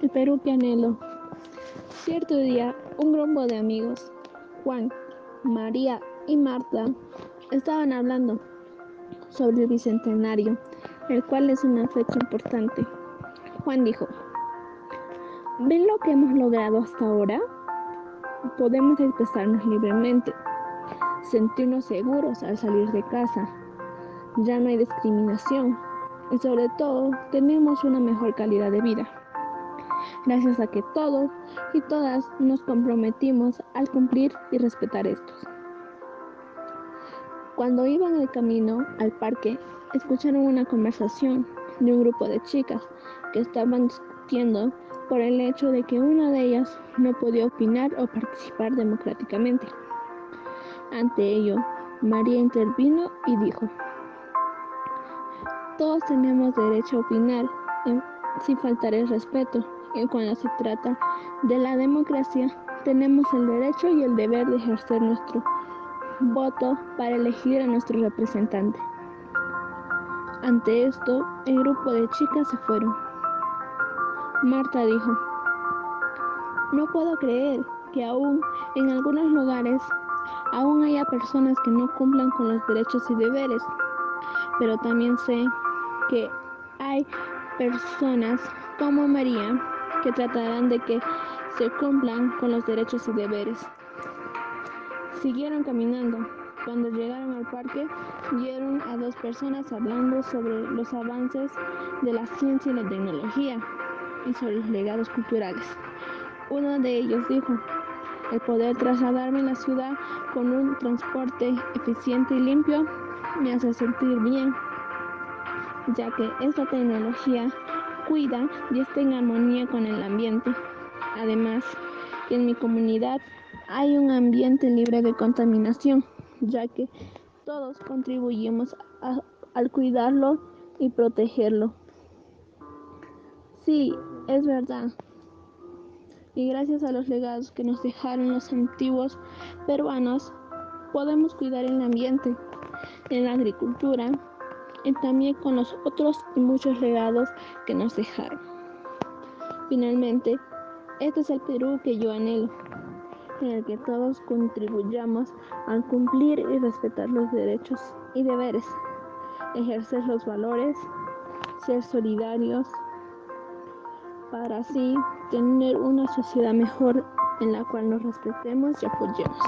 El Perú que anhelo. Cierto día, un grupo de amigos, Juan, María y Marta, estaban hablando sobre el Bicentenario, el cual es una fecha importante. Juan dijo, ¿ven lo que hemos logrado hasta ahora? Podemos expresarnos libremente, sentirnos seguros al salir de casa. Ya no hay discriminación y sobre todo tenemos una mejor calidad de vida gracias a que todos y todas nos comprometimos al cumplir y respetar estos. Cuando iban de camino al parque, escucharon una conversación de un grupo de chicas que estaban discutiendo por el hecho de que una de ellas no podía opinar o participar democráticamente. Ante ello, María intervino y dijo, todos tenemos derecho a opinar sin faltar el respeto y cuando se trata de la democracia, tenemos el derecho y el deber de ejercer nuestro voto para elegir a nuestro representante. Ante esto, el grupo de chicas se fueron. Marta dijo, no puedo creer que aún en algunos lugares aún haya personas que no cumplan con los derechos y deberes, pero también sé que hay personas como María que tratarán de que se cumplan con los derechos y deberes. Siguieron caminando. Cuando llegaron al parque, vieron a dos personas hablando sobre los avances de la ciencia y la tecnología y sobre los legados culturales. Uno de ellos dijo, el poder trasladarme en la ciudad con un transporte eficiente y limpio me hace sentir bien, ya que esta tecnología cuida y está en armonía con el ambiente. Además, en mi comunidad hay un ambiente libre de contaminación, ya que todos contribuimos al cuidarlo y protegerlo. Sí, es verdad. Y gracias a los legados que nos dejaron los antiguos peruanos, podemos cuidar el ambiente, en la agricultura, y también con los otros y muchos legados que nos dejaron. Finalmente, este es el Perú que yo anhelo, en el que todos contribuyamos a cumplir y respetar los derechos y deberes, ejercer los valores, ser solidarios, para así tener una sociedad mejor en la cual nos respetemos y apoyemos.